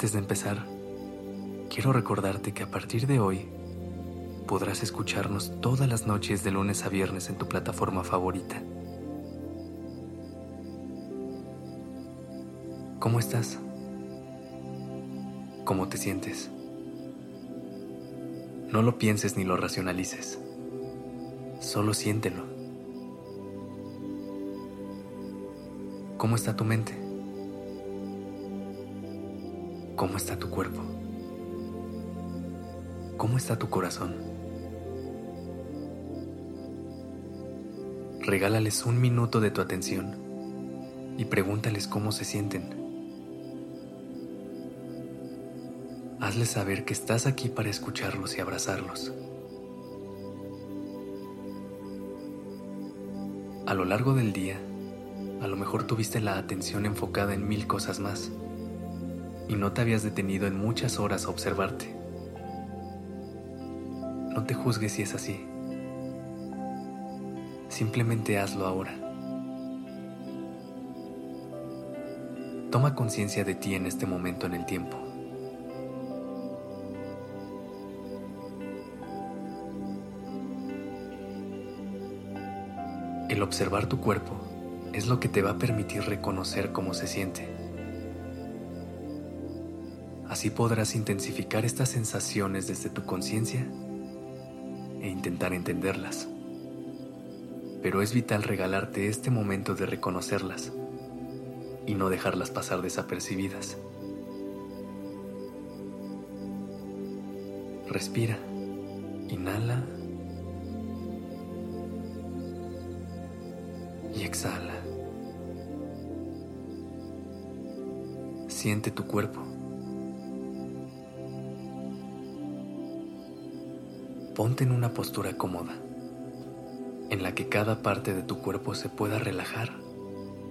Antes de empezar, quiero recordarte que a partir de hoy podrás escucharnos todas las noches de lunes a viernes en tu plataforma favorita. ¿Cómo estás? ¿Cómo te sientes? No lo pienses ni lo racionalices. Solo siéntelo. ¿Cómo está tu mente? ¿Cómo está tu cuerpo? ¿Cómo está tu corazón? Regálales un minuto de tu atención y pregúntales cómo se sienten. Hazles saber que estás aquí para escucharlos y abrazarlos. A lo largo del día, a lo mejor tuviste la atención enfocada en mil cosas más y no te habías detenido en muchas horas a observarte. No te juzgues si es así. Simplemente hazlo ahora. Toma conciencia de ti en este momento en el tiempo. El observar tu cuerpo es lo que te va a permitir reconocer cómo se siente. Así podrás intensificar estas sensaciones desde tu conciencia e intentar entenderlas. Pero es vital regalarte este momento de reconocerlas y no dejarlas pasar desapercibidas. Respira, inhala y exhala. Siente tu cuerpo. Ponte en una postura cómoda, en la que cada parte de tu cuerpo se pueda relajar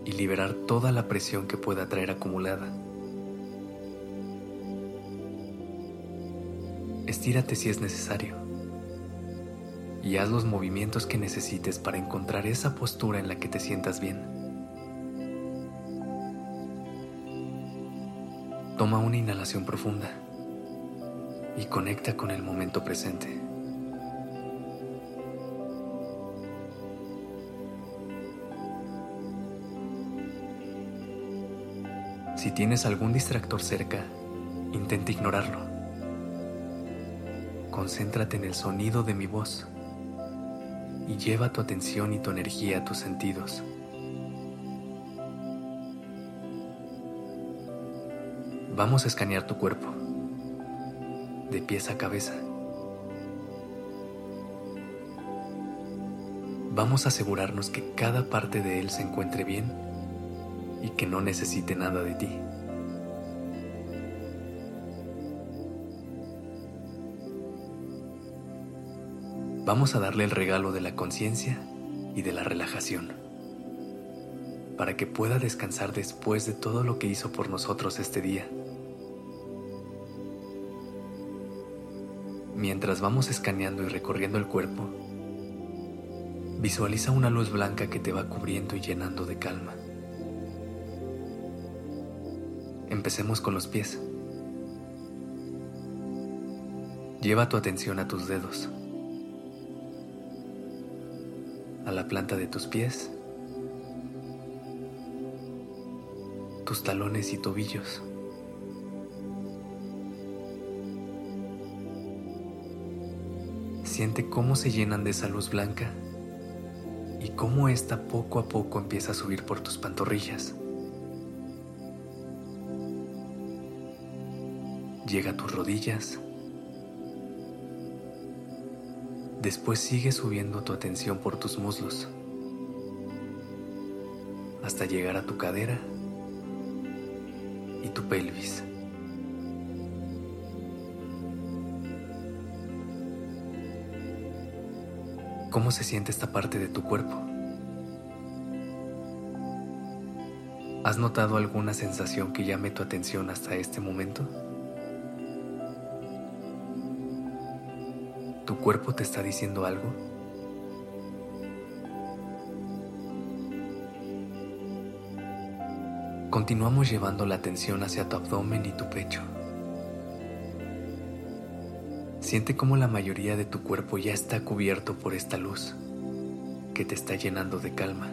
y liberar toda la presión que pueda traer acumulada. Estírate si es necesario y haz los movimientos que necesites para encontrar esa postura en la que te sientas bien. Toma una inhalación profunda y conecta con el momento presente. Si tienes algún distractor cerca, intenta ignorarlo. Concéntrate en el sonido de mi voz y lleva tu atención y tu energía a tus sentidos. Vamos a escanear tu cuerpo, de pies a cabeza. Vamos a asegurarnos que cada parte de él se encuentre bien y que no necesite nada de ti. Vamos a darle el regalo de la conciencia y de la relajación, para que pueda descansar después de todo lo que hizo por nosotros este día. Mientras vamos escaneando y recorriendo el cuerpo, visualiza una luz blanca que te va cubriendo y llenando de calma. Empecemos con los pies. Lleva tu atención a tus dedos a la planta de tus pies, tus talones y tobillos. Siente cómo se llenan de esa luz blanca y cómo ésta poco a poco empieza a subir por tus pantorrillas. llega a tus rodillas. Después sigue subiendo tu atención por tus muslos hasta llegar a tu cadera y tu pelvis. ¿Cómo se siente esta parte de tu cuerpo? ¿Has notado alguna sensación que llame tu atención hasta este momento? ¿Tu cuerpo te está diciendo algo? Continuamos llevando la atención hacia tu abdomen y tu pecho. Siente cómo la mayoría de tu cuerpo ya está cubierto por esta luz que te está llenando de calma.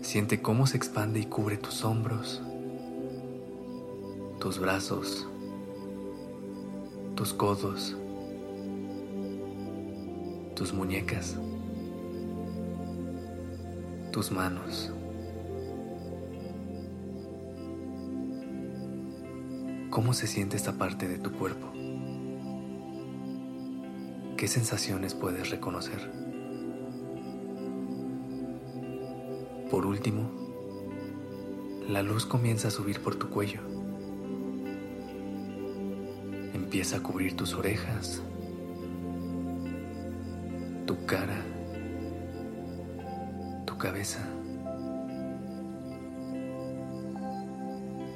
Siente cómo se expande y cubre tus hombros, tus brazos, tus codos, tus muñecas tus manos. ¿Cómo se siente esta parte de tu cuerpo? ¿Qué sensaciones puedes reconocer? Por último, la luz comienza a subir por tu cuello. Empieza a cubrir tus orejas, tu cara, cabeza.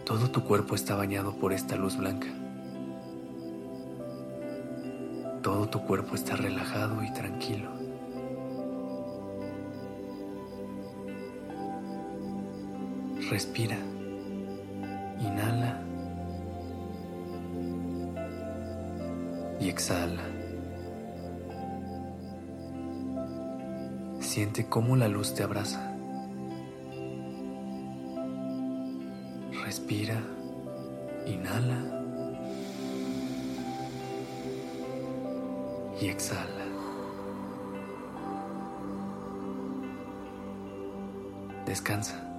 Todo tu cuerpo está bañado por esta luz blanca. Todo tu cuerpo está relajado y tranquilo. Respira. Inhala. Exhala. Siente cómo la luz te abraza. Respira, inhala y exhala. Descansa.